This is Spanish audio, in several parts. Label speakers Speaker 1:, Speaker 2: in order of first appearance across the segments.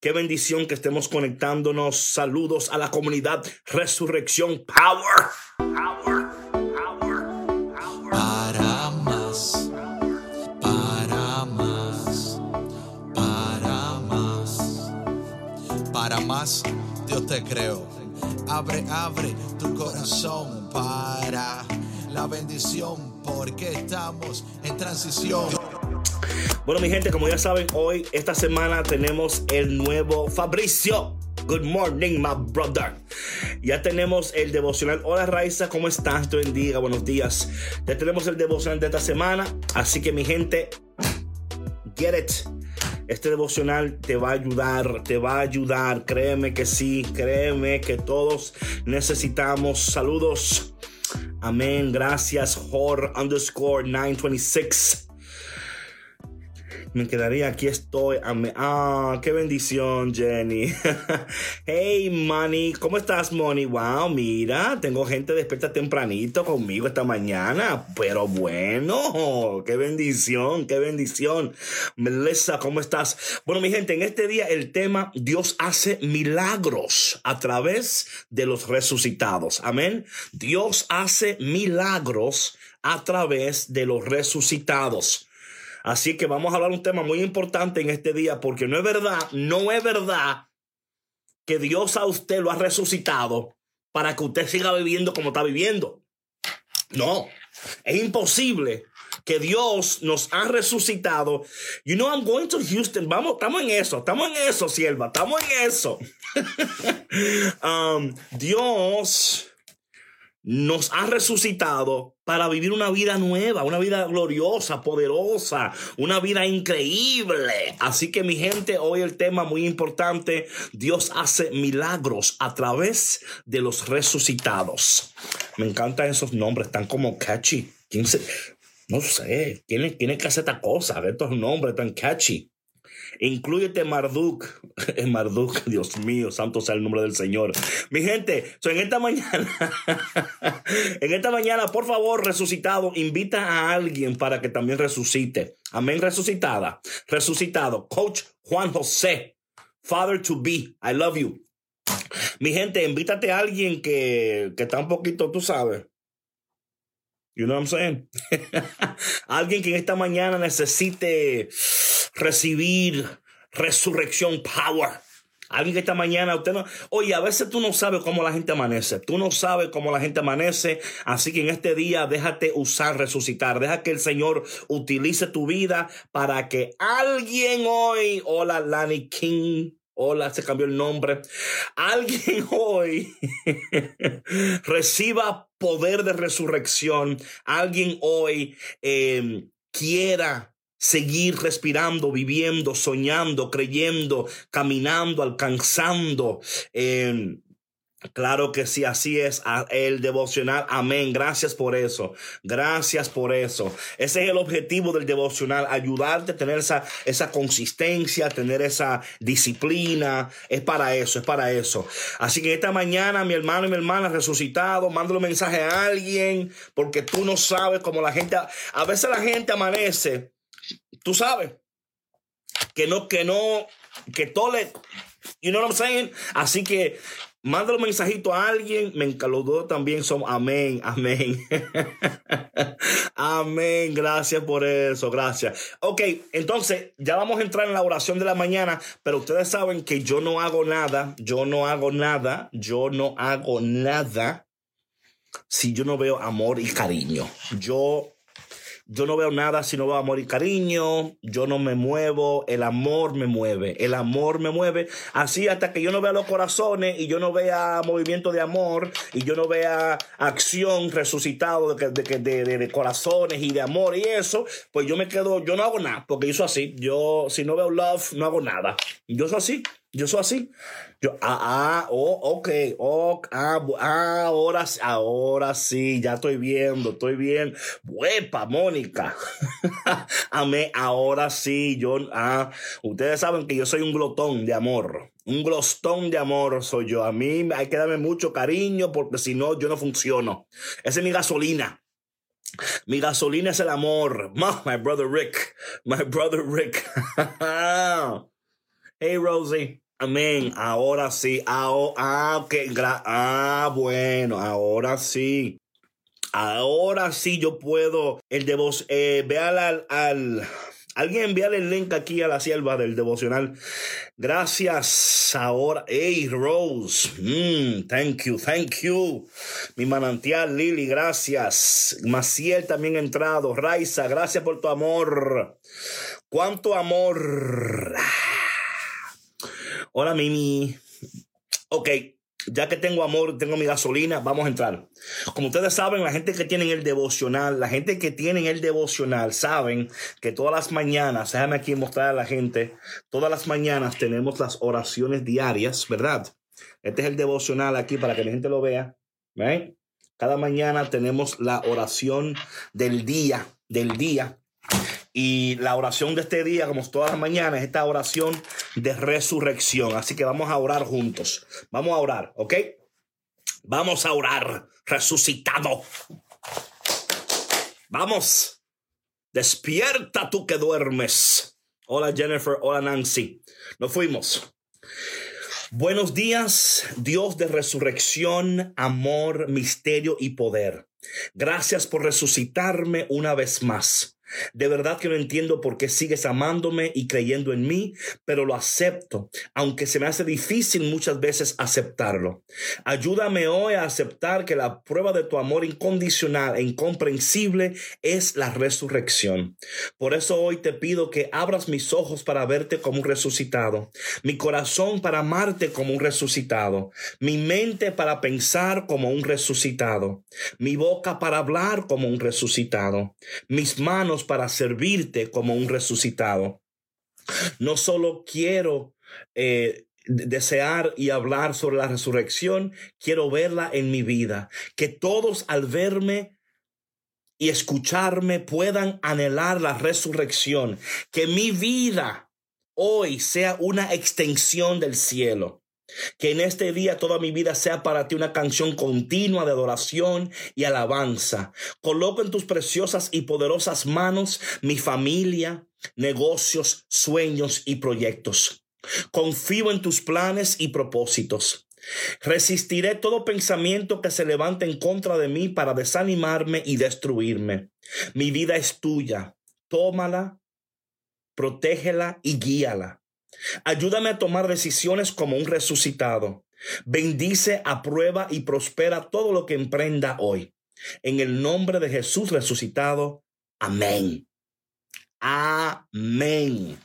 Speaker 1: Qué bendición que estemos conectándonos. Saludos a la comunidad Resurrección Power. Power. Power. Power.
Speaker 2: Para más, para más, para más, para más, Dios te creo. Abre, abre tu corazón para la bendición, porque estamos en transición.
Speaker 1: Bueno, mi gente, como ya saben, hoy, esta semana, tenemos el nuevo Fabricio. Good morning, my brother. Ya tenemos el devocional. Hola, Raiza, ¿cómo estás? Te bendiga, buenos días. Ya tenemos el devocional de esta semana. Así que, mi gente, get it. Este devocional te va a ayudar, te va a ayudar. Créeme que sí, créeme que todos necesitamos. Saludos. Amén. Gracias, Hor underscore 926 me quedaría aquí estoy. Ah, qué bendición, Jenny. hey, Money, ¿cómo estás, Money? Wow, mira, tengo gente despierta tempranito conmigo esta mañana. Pero bueno, qué bendición, qué bendición. Melissa, ¿cómo estás? Bueno, mi gente, en este día el tema Dios hace milagros a través de los resucitados. Amén. Dios hace milagros a través de los resucitados. Así que vamos a hablar un tema muy importante en este día porque no es verdad, no es verdad que Dios a usted lo ha resucitado para que usted siga viviendo como está viviendo. No, es imposible que Dios nos ha resucitado. You know, I'm going to Houston. Vamos, estamos en eso, estamos en eso, sierva, estamos en eso. um, Dios nos ha resucitado para vivir una vida nueva, una vida gloriosa, poderosa, una vida increíble. Así que mi gente, hoy el tema muy importante, Dios hace milagros a través de los resucitados. Me encantan esos nombres, tan como catchy. ¿Quién se, no sé, tiene, tiene que hacer esta cosa, estos nombres tan catchy. Incluyete Marduk. Marduk, Dios mío, santo sea el nombre del Señor. Mi gente, en esta mañana, en esta mañana, por favor, resucitado, invita a alguien para que también resucite. Amén, resucitada. Resucitado. Coach Juan José. Father to be. I love you. Mi gente, invítate a alguien que, que está un poquito, tú sabes. You know what I'm saying? alguien que en esta mañana necesite recibir resurrección power. Alguien que esta mañana usted no, oye, a veces tú no sabes cómo la gente amanece, tú no sabes cómo la gente amanece, así que en este día déjate usar resucitar, deja que el Señor utilice tu vida para que alguien hoy, hola Lani King, hola, se cambió el nombre, alguien hoy reciba poder de resurrección, alguien hoy eh, quiera seguir respirando, viviendo, soñando, creyendo, caminando, alcanzando. Claro que sí, así es el devocional. Amén. Gracias por eso. Gracias por eso. Ese es el objetivo del devocional, ayudarte a tener esa, esa consistencia, tener esa disciplina. Es para eso, es para eso. Así que esta mañana, mi hermano y mi hermana resucitado, mándale un mensaje a alguien, porque tú no sabes cómo la gente, a veces la gente amanece tú sabes, que no, que no, que tole, you know what I'm saying? Así que mándale un mensajito a alguien, me encaludó también son amén, amén. amén, gracias por eso, gracias. Ok, entonces ya vamos a entrar en la oración de la mañana, pero ustedes saben que yo no hago nada, yo no hago nada, yo no hago nada si yo no veo amor y cariño. Yo yo no veo nada si no veo amor y cariño. Yo no me muevo. El amor me mueve. El amor me mueve. Así hasta que yo no vea los corazones y yo no vea movimiento de amor y yo no vea acción resucitado de, de, de, corazones y de amor y eso, pues yo me quedo, yo no hago nada porque yo así. Yo, si no veo love, no hago nada. Yo soy así. Yo soy así. Yo, ah, ah, oh, ok, oh, ah, ah, ahora, ahora sí, ya estoy viendo, estoy bien. Huepa, Mónica. Amé, ahora sí, yo, ah, ustedes saben que yo soy un glotón de amor. Un glostón de amor soy yo. A mí hay que darme mucho cariño porque si no, yo no funciono. Esa es mi gasolina. Mi gasolina es el amor. My brother Rick. My brother Rick. Hey, Rosie. Amén. Ahora sí. Ah, ah, ah, bueno, ahora sí. Ahora sí yo puedo. El de vos, eh, al, al Alguien envíale el link aquí a la sierva del devocional. Gracias. Ahora, hey, Rose. Mm, thank you, thank you. Mi manantial, Lily, gracias. Maciel también entrado. Raiza, gracias por tu amor. ¿Cuánto amor? Hola, Mimi. Ok ya que tengo amor, tengo mi gasolina, vamos a entrar. Como ustedes saben, la gente que tiene el devocional, la gente que tiene el devocional, saben que todas las mañanas, déjame aquí mostrar a la gente, todas las mañanas tenemos las oraciones diarias, ¿verdad? Este es el devocional aquí para que la gente lo vea. Cada mañana tenemos la oración del día, del día. Y la oración de este día, como todas las mañanas, es esta oración de resurrección. Así que vamos a orar juntos. Vamos a orar, ¿ok? Vamos a orar, resucitado. Vamos. Despierta tú que duermes. Hola Jennifer, hola Nancy. Nos fuimos. Buenos días, Dios de resurrección, amor, misterio y poder. Gracias por resucitarme una vez más. De verdad que no entiendo por qué sigues amándome y creyendo en mí, pero lo acepto, aunque se me hace difícil muchas veces aceptarlo. Ayúdame hoy a aceptar que la prueba de tu amor incondicional e incomprensible es la resurrección. Por eso hoy te pido que abras mis ojos para verte como un resucitado, mi corazón para amarte como un resucitado, mi mente para pensar como un resucitado, mi boca para hablar como un resucitado, mis manos para servirte como un resucitado. No solo quiero eh, desear y hablar sobre la resurrección, quiero verla en mi vida. Que todos al verme y escucharme puedan anhelar la resurrección. Que mi vida hoy sea una extensión del cielo. Que en este día toda mi vida sea para ti una canción continua de adoración y alabanza. Coloco en tus preciosas y poderosas manos mi familia, negocios, sueños y proyectos. Confío en tus planes y propósitos. Resistiré todo pensamiento que se levante en contra de mí para desanimarme y destruirme. Mi vida es tuya. Tómala, protégela y guíala. Ayúdame a tomar decisiones como un resucitado. Bendice, aprueba y prospera todo lo que emprenda hoy. En el nombre de Jesús resucitado. Amén. Amén.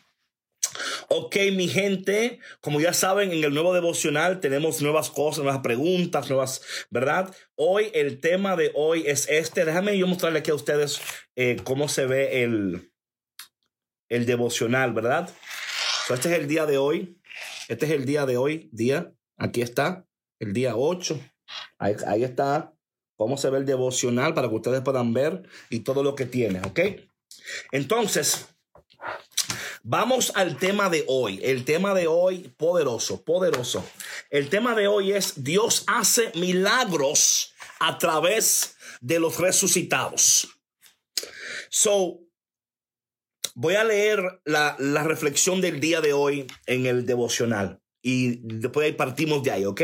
Speaker 1: Ok, mi gente, como ya saben, en el nuevo devocional tenemos nuevas cosas, nuevas preguntas, nuevas, ¿verdad? Hoy el tema de hoy es este. Déjame yo mostrarle aquí a ustedes eh, cómo se ve el, el devocional, ¿verdad? Este es el día de hoy. Este es el día de hoy, día. Aquí está, el día 8. Ahí, ahí está cómo se ve el devocional para que ustedes puedan ver y todo lo que tiene, ¿ok? Entonces, Vamos al tema de hoy. El tema de hoy, poderoso, poderoso. El tema de hoy es Dios hace milagros a través de los resucitados. So, Voy a leer la, reflexión del día de hoy en el devocional y después partimos de ahí, ¿ok?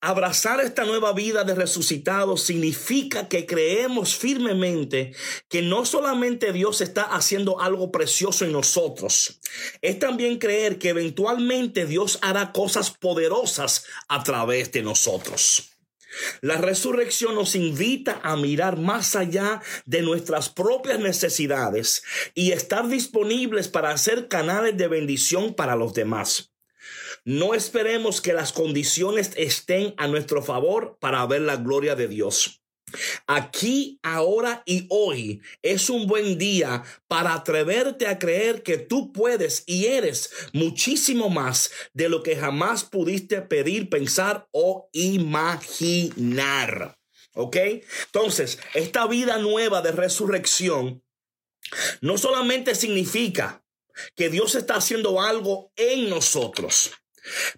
Speaker 1: Abrazar esta nueva vida de resucitado significa que creemos firmemente que no solamente Dios está haciendo algo precioso en nosotros, es también creer que eventualmente Dios hará cosas poderosas a través de nosotros. La resurrección nos invita a mirar más allá de nuestras propias necesidades y estar disponibles para hacer canales de bendición para los demás. No esperemos que las condiciones estén a nuestro favor para ver la gloria de Dios. Aquí, ahora y hoy es un buen día para atreverte a creer que tú puedes y eres muchísimo más de lo que jamás pudiste pedir, pensar o imaginar. ¿Ok? Entonces, esta vida nueva de resurrección no solamente significa que Dios está haciendo algo en nosotros,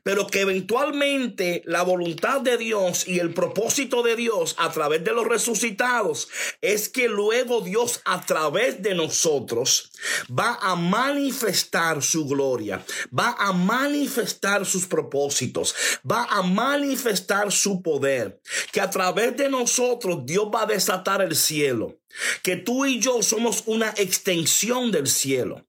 Speaker 1: pero que eventualmente la voluntad de Dios y el propósito de Dios a través de los resucitados es que luego Dios a través de nosotros va a manifestar su gloria, va a manifestar sus propósitos, va a manifestar su poder, que a través de nosotros Dios va a desatar el cielo, que tú y yo somos una extensión del cielo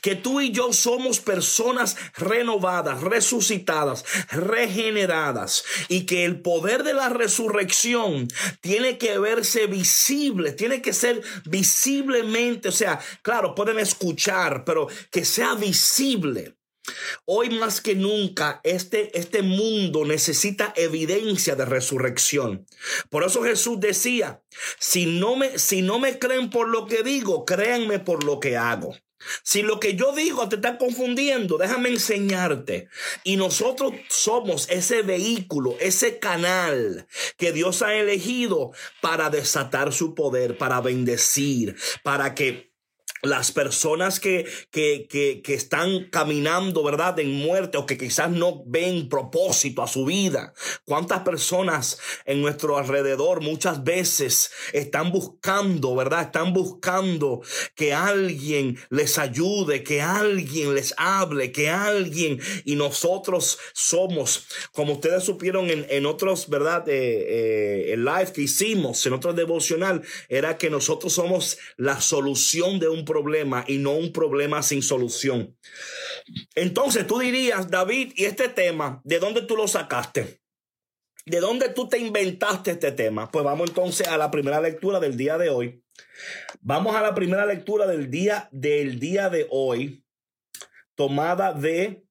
Speaker 1: que tú y yo somos personas renovadas, resucitadas, regeneradas y que el poder de la resurrección tiene que verse visible, tiene que ser visiblemente, o sea, claro, pueden escuchar, pero que sea visible. Hoy más que nunca este, este mundo necesita evidencia de resurrección. Por eso Jesús decía, si no, me, si no me creen por lo que digo, créanme por lo que hago. Si lo que yo digo te está confundiendo, déjame enseñarte. Y nosotros somos ese vehículo, ese canal que Dios ha elegido para desatar su poder, para bendecir, para que las personas que, que, que, que, están caminando, ¿verdad?, en muerte o que quizás no ven propósito a su vida. ¿Cuántas personas en nuestro alrededor muchas veces están buscando, ¿verdad? Están buscando que alguien les ayude, que alguien les hable, que alguien, y nosotros somos, como ustedes supieron en, en otros, ¿verdad?, eh, eh, live que hicimos, en otro devocional, era que nosotros somos la solución de un problema y no un problema sin solución. Entonces tú dirías, David, ¿y este tema, de dónde tú lo sacaste? ¿De dónde tú te inventaste este tema? Pues vamos entonces a la primera lectura del día de hoy. Vamos a la primera lectura del día del día de hoy, tomada de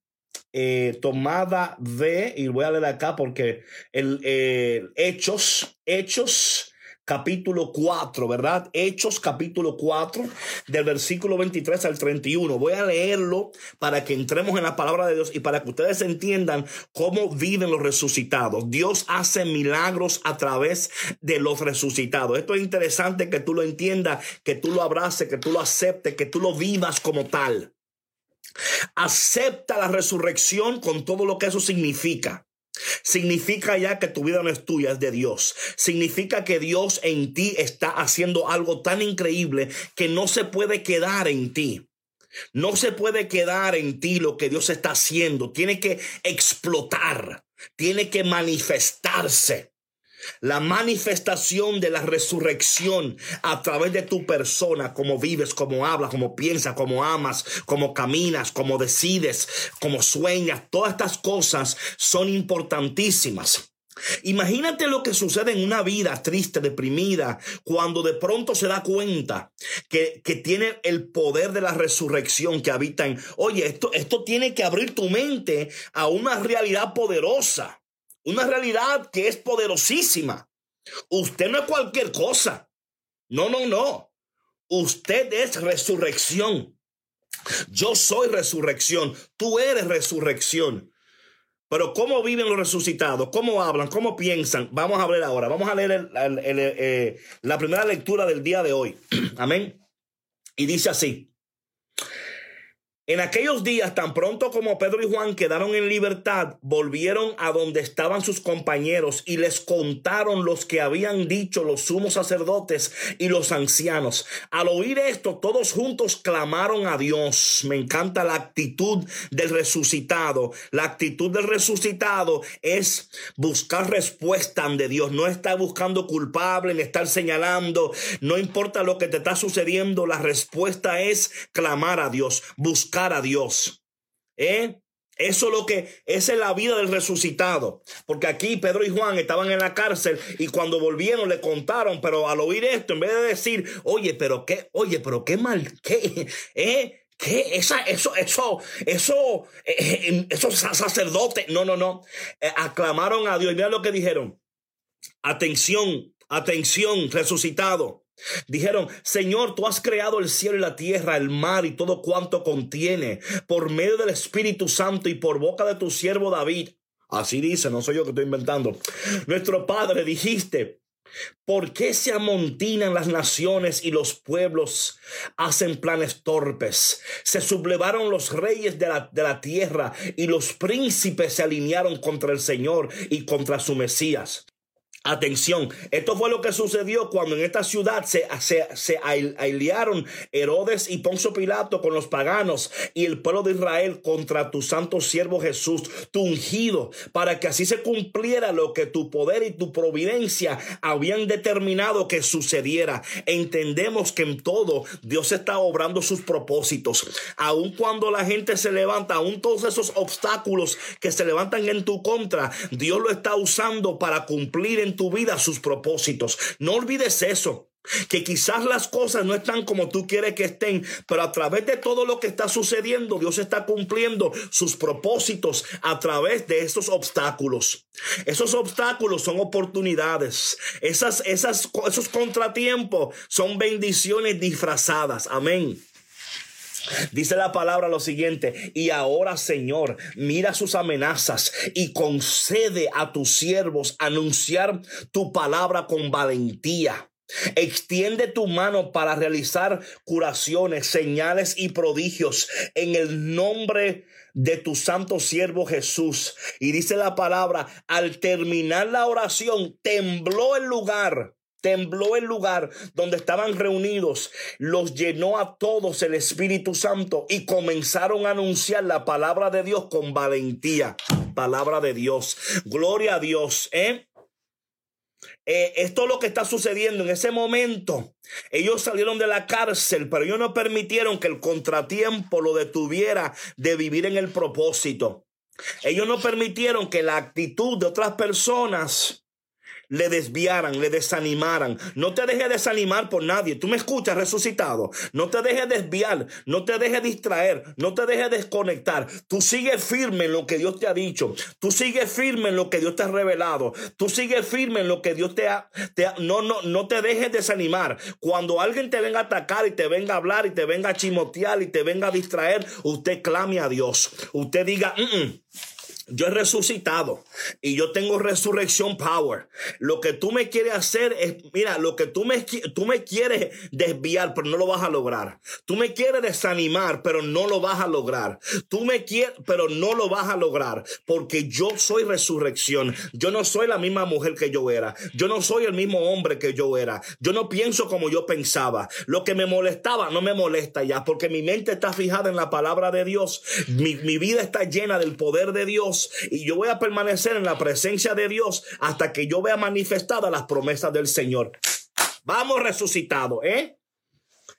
Speaker 1: eh, tomada de, y voy a leer acá porque el eh, Hechos, Hechos capítulo 4, ¿verdad? Hechos capítulo 4, del versículo 23 al 31. Voy a leerlo para que entremos en la palabra de Dios y para que ustedes entiendan cómo viven los resucitados. Dios hace milagros a través de los resucitados. Esto es interesante que tú lo entiendas, que tú lo abraces, que tú lo aceptes, que tú lo vivas como tal. Acepta la resurrección con todo lo que eso significa. Significa ya que tu vida no es tuya, es de Dios. Significa que Dios en ti está haciendo algo tan increíble que no se puede quedar en ti. No se puede quedar en ti lo que Dios está haciendo. Tiene que explotar. Tiene que manifestarse. La manifestación de la resurrección a través de tu persona, como vives, como hablas, como piensas, como amas, como caminas, como decides, como sueñas, todas estas cosas son importantísimas. Imagínate lo que sucede en una vida triste, deprimida, cuando de pronto se da cuenta que, que, tiene el poder de la resurrección que habita en, oye, esto, esto tiene que abrir tu mente a una realidad poderosa. Una realidad que es poderosísima. Usted no es cualquier cosa. No, no, no. Usted es resurrección. Yo soy resurrección. Tú eres resurrección. Pero ¿cómo viven los resucitados? ¿Cómo hablan? ¿Cómo piensan? Vamos a ver ahora. Vamos a leer eh, la primera lectura del día de hoy. Amén. Y dice así. En aquellos días, tan pronto como Pedro y Juan quedaron en libertad, volvieron a donde estaban sus compañeros y les contaron los que habían dicho los sumos sacerdotes y los ancianos. Al oír esto, todos juntos clamaron a Dios. Me encanta la actitud del resucitado. La actitud del resucitado es buscar respuesta de Dios. No estar buscando culpable, ni estar señalando. No importa lo que te está sucediendo, la respuesta es clamar a Dios, buscar a Dios. ¿Eh? Eso es lo que, esa es la vida del resucitado. Porque aquí Pedro y Juan estaban en la cárcel y cuando volvieron le contaron, pero al oír esto, en vez de decir, oye, pero qué, oye, pero qué mal, qué, ¿eh? ¿Qué? Esa, eso, eso, eso, eh, esos sacerdotes, no, no, no, eh, aclamaron a Dios. Y mira lo que dijeron. Atención, atención, resucitado. Dijeron, Señor, tú has creado el cielo y la tierra, el mar y todo cuanto contiene, por medio del Espíritu Santo y por boca de tu siervo David. Así dice, no soy yo que estoy inventando. Nuestro Padre dijiste, ¿Por qué se amontinan las naciones y los pueblos hacen planes torpes? Se sublevaron los reyes de la, de la, tierra y los príncipes se alinearon contra el Señor y contra su Mesías. Atención, esto fue lo que sucedió cuando en esta ciudad se, se, se aliaron Herodes y Poncio Pilato con los paganos y el pueblo de Israel contra tu santo siervo Jesús, tu ungido, para que así se cumpliera lo que tu poder y tu providencia habían determinado que sucediera. Entendemos que en todo Dios está obrando sus propósitos. Aun cuando la gente se levanta, aun todos esos obstáculos que se levantan en tu contra, Dios lo está usando para cumplir en tu vida sus propósitos. No olvides eso. Que quizás las cosas no están como tú quieres que estén, pero a través de todo lo que está sucediendo, Dios está cumpliendo sus propósitos a través de esos obstáculos. Esos obstáculos son oportunidades. Esas, esas, esos contratiempos son bendiciones disfrazadas. Amén. Dice la palabra lo siguiente, y ahora Señor, mira sus amenazas y concede a tus siervos anunciar tu palabra con valentía. Extiende tu mano para realizar curaciones, señales y prodigios en el nombre de tu santo siervo Jesús. Y dice la palabra, al terminar la oración, tembló el lugar Tembló el lugar donde estaban reunidos, los llenó a todos el Espíritu Santo y comenzaron a anunciar la palabra de Dios con valentía. Palabra de Dios. Gloria a Dios. ¿eh? Eh, esto es lo que está sucediendo en ese momento. Ellos salieron de la cárcel, pero ellos no permitieron que el contratiempo lo detuviera de vivir en el propósito. Ellos no permitieron que la actitud de otras personas le desviaran, le desanimaran. No te dejes desanimar por nadie. Tú me escuchas resucitado. No te dejes desviar, no te dejes distraer, no te dejes desconectar. Tú sigues firme en lo que Dios te ha dicho. Tú sigues firme en lo que Dios te ha revelado. Tú sigues firme en lo que Dios te ha, te no, no, no te dejes desanimar. Cuando alguien te venga a atacar y te venga a hablar y te venga a chimotear y te venga a distraer, usted clame a Dios. Usted diga, mm, mm, yo he resucitado y yo tengo resurrección power. Lo que tú me quieres hacer es, mira, lo que tú me, tú me quieres desviar, pero no lo vas a lograr. Tú me quieres desanimar, pero no lo vas a lograr. Tú me quieres, pero no lo vas a lograr porque yo soy resurrección. Yo no soy la misma mujer que yo era. Yo no soy el mismo hombre que yo era. Yo no pienso como yo pensaba. Lo que me molestaba no me molesta ya porque mi mente está fijada en la palabra de Dios. Mi, mi vida está llena del poder de Y yo voy a permanecer en la presencia de Dios hasta que yo vea manifestadas las promesas del Señor. Vamos resucitado, ¿eh?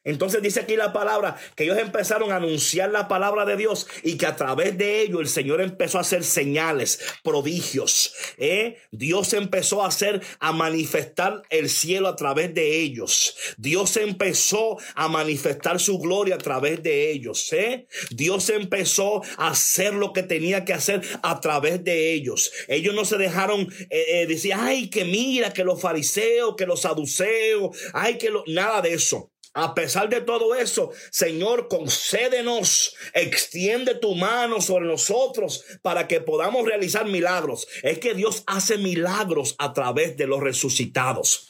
Speaker 1: Entonces dice aquí la palabra que ellos empezaron a anunciar la palabra de Dios y que a través de ello el Señor empezó a hacer señales, prodigios. ¿eh? Dios empezó a hacer, a manifestar el cielo a través de ellos. Dios empezó a manifestar su gloria a través de ellos. ¿eh? Dios empezó a hacer lo que tenía que hacer a través de ellos. Ellos no se dejaron eh, eh decir, ay, que mira, que los fariseos, que los saduceos, ay, que lo... nada de eso. A pesar de todo eso, Señor, concédenos, extiende tu mano sobre nosotros para que podamos realizar milagros. Es que Dios hace milagros a través de los resucitados.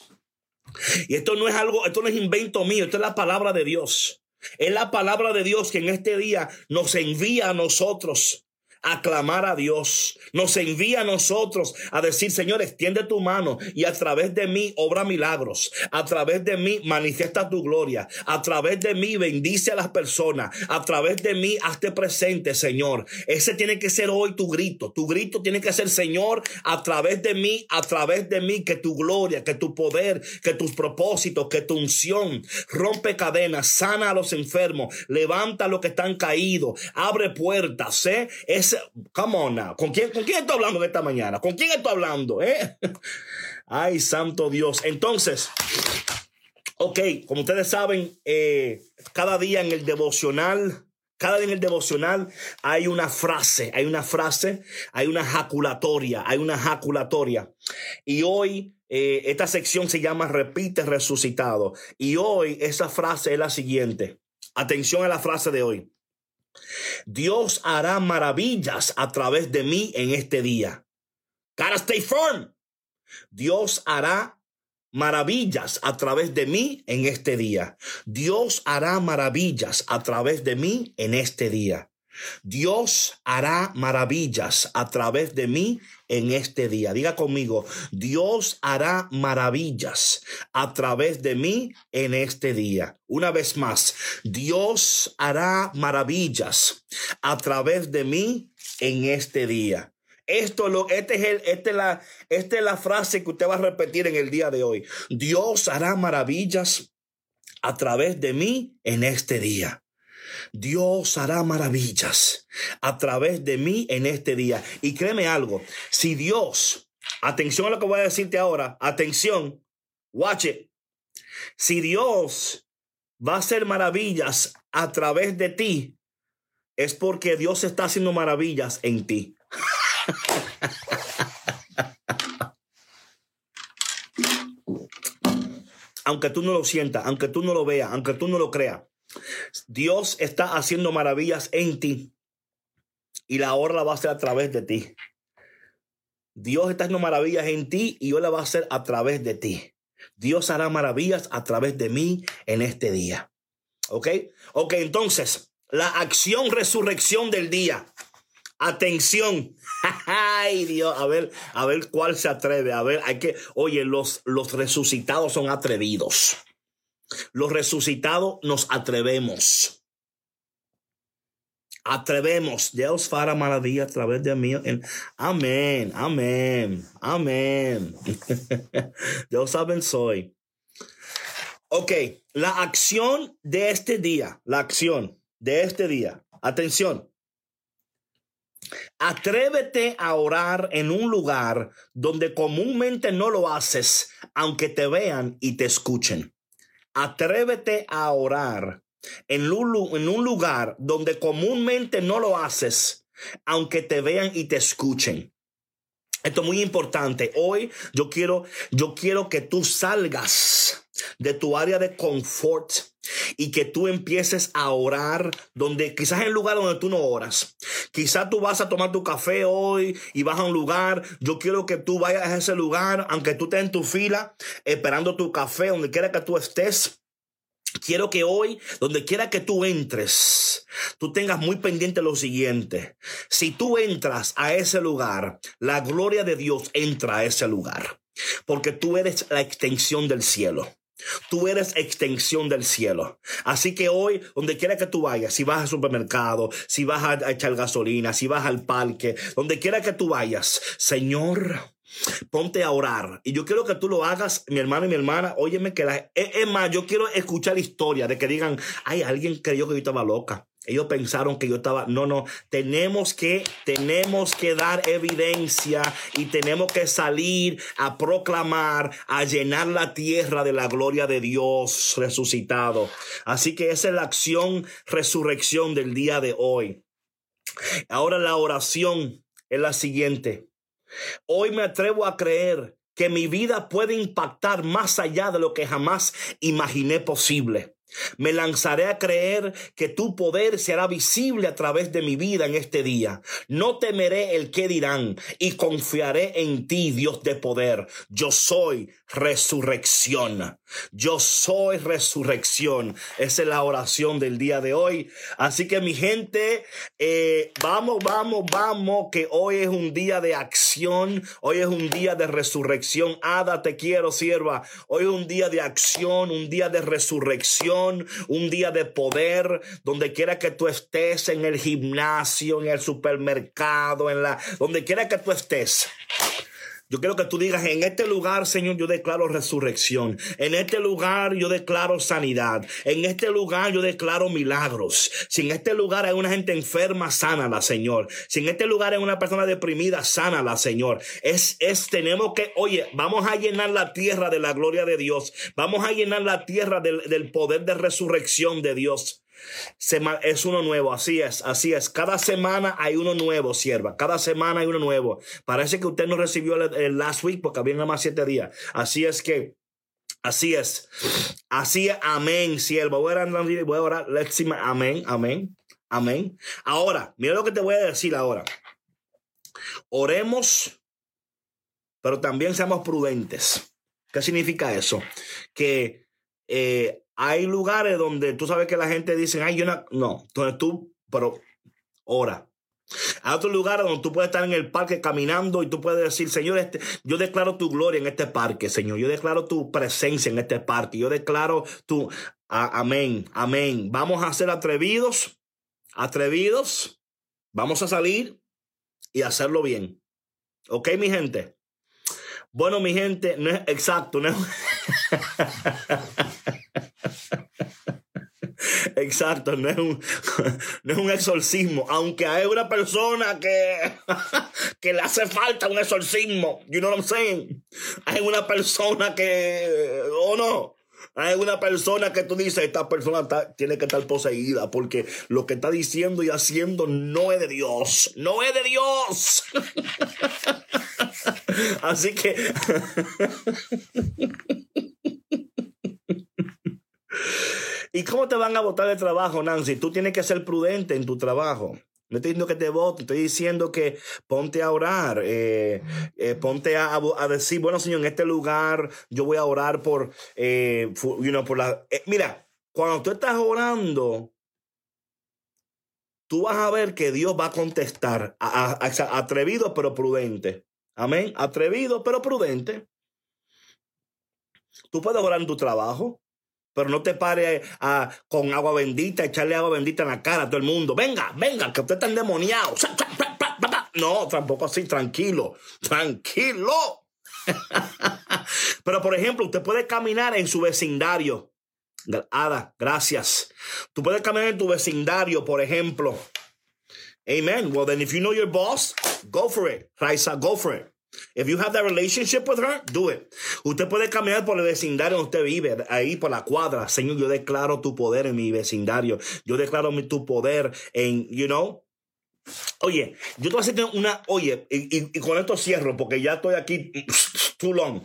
Speaker 1: Y esto no es algo, esto no es invento mío, esto es la palabra de Dios. Es la palabra de Dios que en este día nos envía a nosotros a clamar a Dios. Nos envía a nosotros a decir, Señor, extiende tu mano y a través de mí obra milagros. A través de mí manifiesta tu gloria. A través de mí bendice a las personas. A través de mí hazte presente, Señor. Ese tiene que ser hoy tu grito. Tu grito tiene que ser, Señor, a través de mí, a través de mí, que tu gloria, que tu poder, que tus propósitos, que tu unción rompe cadenas, sana a los enfermos, levanta a los que están caídos, abre puertas, ¿eh? Come on now. ¿Con quién, ¿Con quién estoy hablando esta mañana? ¿Con quién estoy hablando? Eh? Ay, santo Dios. Entonces, ok, como ustedes saben, eh, cada día en el devocional, cada día en el devocional hay una frase, hay una frase, hay una jaculatoria, hay una jaculatoria. Y hoy eh, esta sección se llama Repite resucitado. Y hoy esa frase es la siguiente. Atención a la frase de hoy. Dios hará maravillas a través de mí en este día. Gotta stay firm. Dios hará maravillas a través de mí en este día. Dios hará maravillas a través de mí en este día. Dios hará maravillas a través de mí en este día. Diga conmigo, Dios hará maravillas a través de mí en este día. Una vez más, Dios hará maravillas a través de mí en este día. Esto lo, este es el, este la, esta es la frase que usted va a repetir en el día de hoy. Dios hará maravillas a través de mí en este día. Dios hará maravillas a través de mí en este día. Y créeme algo, si Dios, atención a lo que voy a decirte ahora, atención, watch it. Si Dios va a hacer maravillas a través de ti, es porque Dios está haciendo maravillas en ti. aunque tú no lo sientas, aunque tú no lo veas, aunque tú no lo creas, Dios está haciendo maravillas en ti y la obra la va a hacer a través de ti. Dios está haciendo maravillas en ti y yo la va a hacer a través de ti. Dios hará maravillas a través de mí en este día. ¿Ok? Ok, entonces, la acción resurrección del día. Atención. Ay, Dios, a ver, a ver cuál se atreve. A ver, hay que, oye, los, los resucitados son atrevidos. Los resucitados nos atrevemos. Atrevemos. Dios hará maravilla a través de mí. Amén, amén, amén. Dios sabe soy. Ok, la acción de este día, la acción de este día. Atención. Atrévete a orar en un lugar donde comúnmente no lo haces, aunque te vean y te escuchen. Atrévete a orar en un, lugar donde comúnmente no lo haces, aunque te vean y te escuchen. Esto es muy importante. Hoy yo quiero, yo quiero que tú salgas de tu área de confort y que tú empieces a orar donde quizás en lugar donde tú no oras. Quizás tú vas a tomar tu café hoy y vas a un lugar. Yo quiero que tú vayas a ese lugar, aunque tú estés en tu fila esperando tu café, donde quiera que tú estés. Quiero que hoy, donde quiera que tú entres, tú tengas muy pendiente lo siguiente. Si tú entras a ese lugar, la gloria de Dios entra a ese lugar. Porque tú eres la extensión del cielo. Tú eres extensión del cielo. Así que hoy, donde quiera que tú vayas, si vas al supermercado, si vas a echar gasolina, si vas al parque, donde quiera que tú vayas, Señor, Ponte a orar. Y yo quiero que tú lo hagas, mi hermano y mi hermana. Óyeme que la... Es más, yo quiero escuchar historia de que digan, ay, alguien creyó que yo estaba loca. Ellos pensaron que yo estaba, no, no, tenemos que, tenemos que dar evidencia y tenemos que salir a proclamar, a llenar la tierra de la gloria de Dios resucitado. Así que esa es la acción resurrección del día de hoy. Ahora la oración es la siguiente. Hoy me atrevo a creer que mi vida puede impactar más allá de lo que jamás imaginé posible. Me lanzaré a creer que tu poder será visible a través de mi vida en este día. No temeré el que dirán y confiaré en ti, Dios de poder. Yo soy resurrección. Yo soy resurrección. Esa es la oración del día de hoy. Así que mi gente, eh, vamos, vamos, vamos, que hoy es un día de acción. Hoy es un día de resurrección. Ada, te quiero, sierva. Hoy es un día de acción, un día de resurrección, un día de poder, donde quiera que tú estés en el gimnasio, en el supermercado, en la, donde quiera que tú estés. Yo quiero que tú digas, en este lugar, Señor, yo declaro resurrección. En este lugar yo declaro sanidad. En este lugar yo declaro milagros. Si en este lugar hay una gente enferma, sánala, Señor. Si en este lugar hay una persona deprimida, sánala, Señor. Es, es, tenemos que, oye, vamos a llenar la tierra de la gloria de Dios. Vamos a llenar la tierra del, del poder de resurrección de Dios es uno nuevo, así es, así es. Cada semana hay uno nuevo, sierva. Cada semana hay uno nuevo. Parece que usted no recibió el, last week porque había nada más siete días. Así es que, así es. Así es, amén, sierva. Voy a orar, voy a amén, amén, amén. Ahora, mira lo que te voy a decir ahora. Oremos, pero también seamos prudentes. ¿Qué significa eso? Que eh, hay lugares donde tú sabes que la gente dice, ay, yo no, no, entonces tú, pero ora. Hay otros lugares donde tú puedes estar en el parque caminando y tú puedes decir, Señor, este, yo declaro tu gloria en este parque, Señor. Yo declaro tu presencia en este parque. Yo declaro tu, amén, amén. Vamos a ser atrevidos, atrevidos. Vamos a salir y hacerlo bien. ¿Ok, mi gente? Bueno, mi gente, no es exacto, no es... Exacto, no es, un, no es un exorcismo, aunque hay una persona que, que le hace falta un exorcismo, you know what I'm saying? Hay una persona que, o no, hay una persona que tú dices, esta persona tiene que estar poseída porque lo que está diciendo y haciendo no es de Dios, no es de Dios. Así que... ¿Y cómo te van a votar de trabajo, Nancy? Tú tienes que ser prudente en tu trabajo. No estoy diciendo que te vote, estoy diciendo que ponte a orar, eh, eh, ponte a, decir, bueno, Señor, en este lugar yo voy a orar por, eh, por la... mira, cuando tú estás orando, tú vas a ver que Dios va a contestar, atrevido pero prudente. Amén. Atrevido, pero prudente. Tú puedes orar en tu trabajo, pero no te pares a, con agua bendita, echarle agua bendita en la cara a todo el mundo. Venga, venga, que usted está endemoniado. No, tampoco así, tranquilo, tranquilo. pero por ejemplo, usted puede caminar en su vecindario. Ada, gracias. Tú puedes caminar en tu vecindario, por ejemplo. Amen. Well, then if you know your boss, go for it. Raisa, go for it. If you have that relationship with her, do it. Usted puede caminar por el vecindario donde usted vive, ahí por la cuadra. Señor, yo declaro tu poder en mi vecindario. Yo declaro tu poder en, you know. Oye, yo te voy a hacer una, oye, y, y con esto cierro porque ya estoy aquí too long.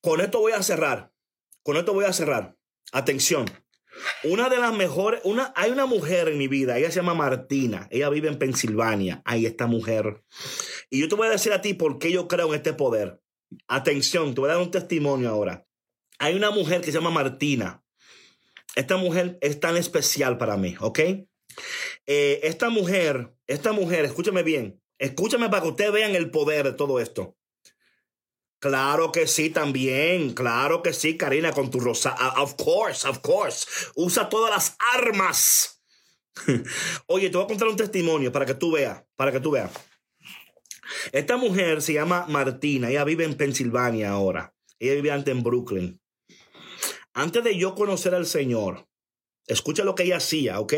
Speaker 1: Con esto voy a cerrar. Con esto voy a cerrar. Atención. Una de las mejores, una, hay una mujer en mi vida, ella se llama Martina, ella vive en Pensilvania, hay esta mujer. Y yo te voy a decir a ti por qué yo creo en este poder. Atención, te voy a dar un testimonio ahora. Hay una mujer que se llama Martina. Esta mujer es tan especial para mí, ¿ok? Eh, esta mujer, esta mujer, escúchame bien, escúchame para que ustedes vean el poder de todo esto. Claro que sí, también. Claro que sí, Karina, con tu rosa. Ah, of course, of course. Usa todas las armas. Oye, te voy a contar un testimonio para que tú veas, para que tú veas. Esta mujer se llama Martina, ella vive en Pensilvania ahora. Ella vive antes en Brooklyn. Antes de yo conocer al Señor, escucha lo que ella hacía, ¿ok?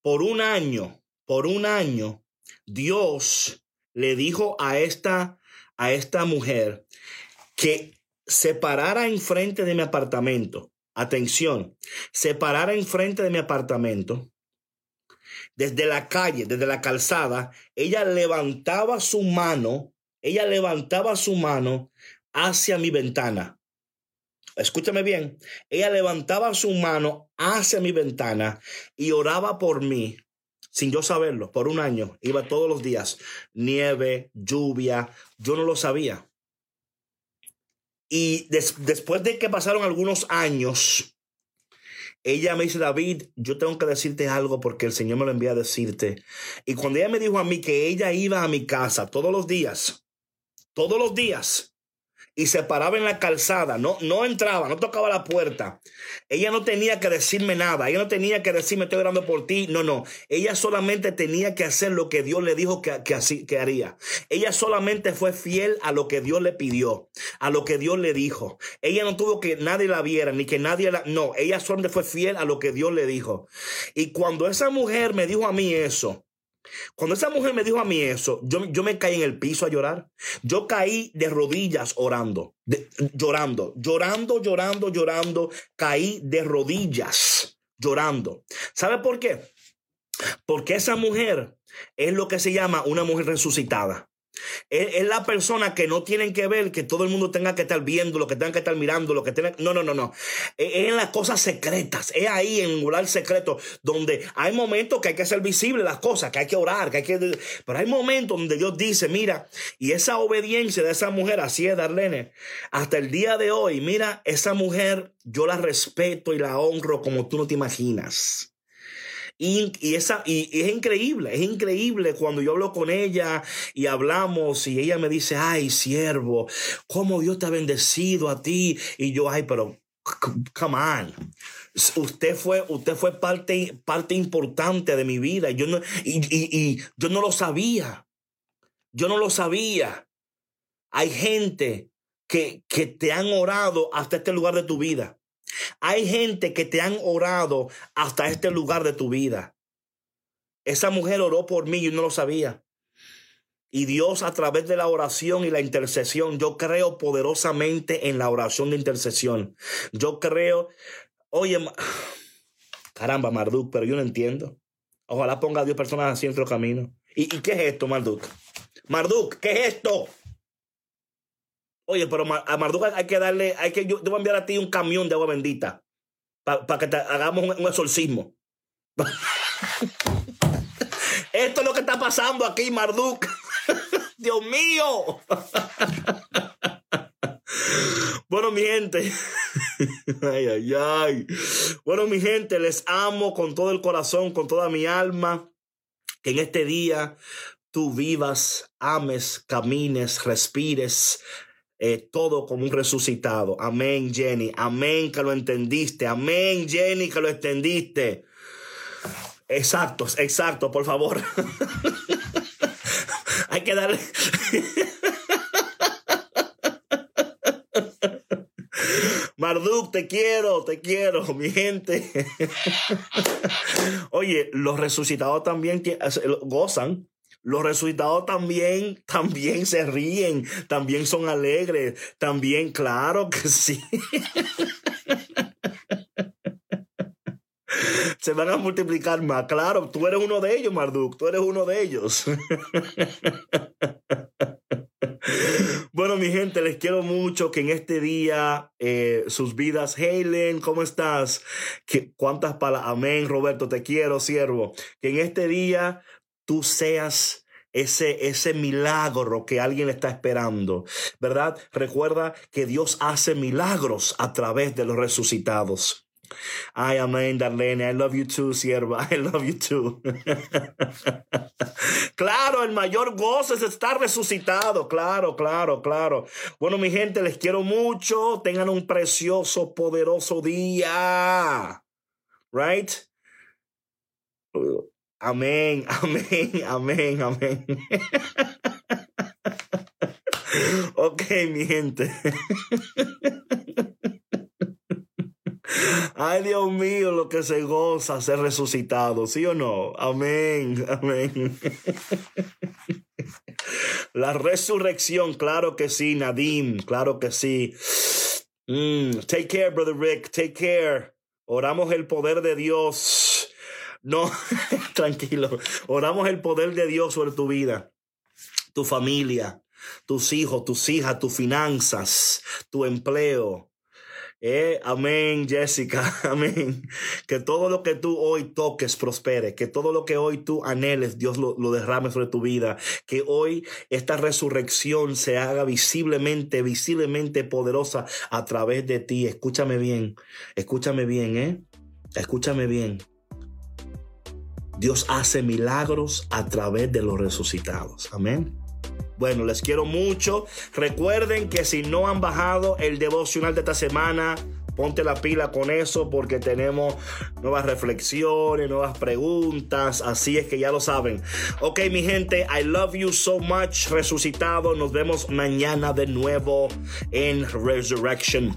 Speaker 1: Por un año, por un año, Dios le dijo a esta a esta mujer que se parara enfrente de mi apartamento. Atención, se parara enfrente de mi apartamento. Desde la calle, desde la calzada, ella levantaba su mano, ella levantaba su mano hacia mi ventana. Escúchame bien, ella levantaba su mano hacia mi ventana y oraba por mí sin yo saberlo, por un año, iba todos los días, nieve, lluvia, yo no lo sabía. Y después de que pasaron algunos años, ella me dice, David, yo tengo que decirte algo porque el Señor me lo envía a decirte. Y cuando ella me dijo a mí que ella iba a mi casa todos los días, todos los días, y se paraba en la calzada, no, no entraba, no tocaba la puerta. Ella no tenía que decirme nada, ella no tenía que decirme estoy orando por ti, no, no. Ella solamente tenía que hacer lo que Dios le dijo que, que, así, que haría. Ella solamente fue fiel a lo que Dios le pidió, a lo que Dios le dijo. Ella no tuvo que nadie la viera, ni que nadie la... No, ella solamente fue fiel a lo que Dios le dijo. Y cuando esa mujer me dijo a mí eso, cuando esa mujer me dijo a mí eso, yo, yo me caí en el piso a llorar. Yo caí de rodillas orando, llorando, llorando, llorando, llorando. Caí de rodillas llorando. ¿Sabe por qué? Porque esa mujer es lo que se llama una mujer resucitada. Es, la persona que no tienen que ver que todo el mundo tenga que estar viendo, lo que tenga que estar mirando, lo que tenga. No, no, no, no. Es, en las cosas secretas. Es ahí en lugar secreto donde hay momentos que hay que hacer visible las cosas, que hay que orar, que hay que. Pero hay momentos donde Dios dice, mira, y esa obediencia de esa mujer, así es Darlene, hasta el día de hoy, mira, esa mujer yo la respeto y la honro como tú no te imaginas. Y, esa, y, es increíble, es increíble cuando yo hablo con ella y hablamos y ella me dice, ay, siervo, cómo Dios te ha bendecido a ti. Y yo, ay, pero, come on. Usted fue, usted fue parte, parte importante de mi vida. Yo no, y, y yo no lo sabía. Yo no lo sabía. Hay gente que, que te han orado hasta este lugar de tu vida. Hay gente que te han orado hasta este lugar de tu vida. Esa mujer oró por mí y yo no lo sabía. Y Dios a través de la oración y la intercesión, yo creo poderosamente en la oración de intercesión. Yo creo, oye, caramba, Marduk, pero yo no entiendo. Ojalá ponga a Dios personas así en nuestro camino. ¿Y, ¿Y qué es esto, Marduk? Marduk, ¿qué es esto? Oye, pero a Marduk hay que darle, hay que, yo te voy a enviar a ti un camión de agua bendita para que te hagamos un, exorcismo. Esto es lo que está pasando aquí, Marduk. Dios mío. bueno, mi gente. ay, ay, ay. Bueno, mi gente, les amo con todo el corazón, con toda mi alma. Que en este día tú vivas, ames, camines, respires eh, todo como un resucitado. Amén, Jenny. Amén, que lo entendiste. Amén, Jenny, que lo entendiste. Exacto, exacto, por favor. Hay que darle. Marduk, te quiero, te quiero, mi gente. Oye, los resucitados también gozan. Los resultados también, también se ríen, también son alegres, también, claro que sí. se van a multiplicar más. Claro, tú eres uno de ellos, Marduk, tú eres uno de ellos. bueno, mi gente, les quiero mucho que en este día eh, sus vidas, Helen, ¿cómo estás? ¿Cuántas palabras? Amén, Roberto, te quiero, siervo. Que en este día tú seas ese, ese milagro que alguien está esperando, ¿verdad? Recuerda que Dios hace milagros a través de los resucitados. Ay, amén, Darlene. I love you too, sierva. I love you too. claro, el mayor gozo es estar resucitado. Claro, claro, claro. Bueno, mi gente, les quiero mucho. Tengan un precioso, poderoso día. Right? Amén, amén, amén, amén. ok, mi gente. Ay, Dios mío, lo que se goza ser resucitado, ¿sí o no? Amén, amén. La resurrección, claro que sí, Nadim, claro que sí. Mm, take care, brother Rick, take care. Oramos el poder de Dios no, tranquilo. Oramos el poder de Dios sobre tu vida, tu familia, tus hijos, tus hijas, tus finanzas, tu empleo. Eh, amén, Jessica, amén. Que todo lo que tú hoy toques prospere, que todo lo que hoy tú anheles, Dios lo, lo, derrame sobre tu vida, que hoy esta resurrección se haga visiblemente, visiblemente poderosa a través de ti. Escúchame bien, escúchame bien, ¿eh? Escúchame bien. Dios hace milagros a través de los resucitados. Amén. Bueno, les quiero mucho. Recuerden que si no han bajado el devocional de esta semana, ponte la pila con eso porque tenemos nuevas reflexiones, nuevas preguntas. Así es que ya lo saben. Ok, mi gente, I love you so much. Resucitado. Nos vemos mañana de nuevo en Resurrection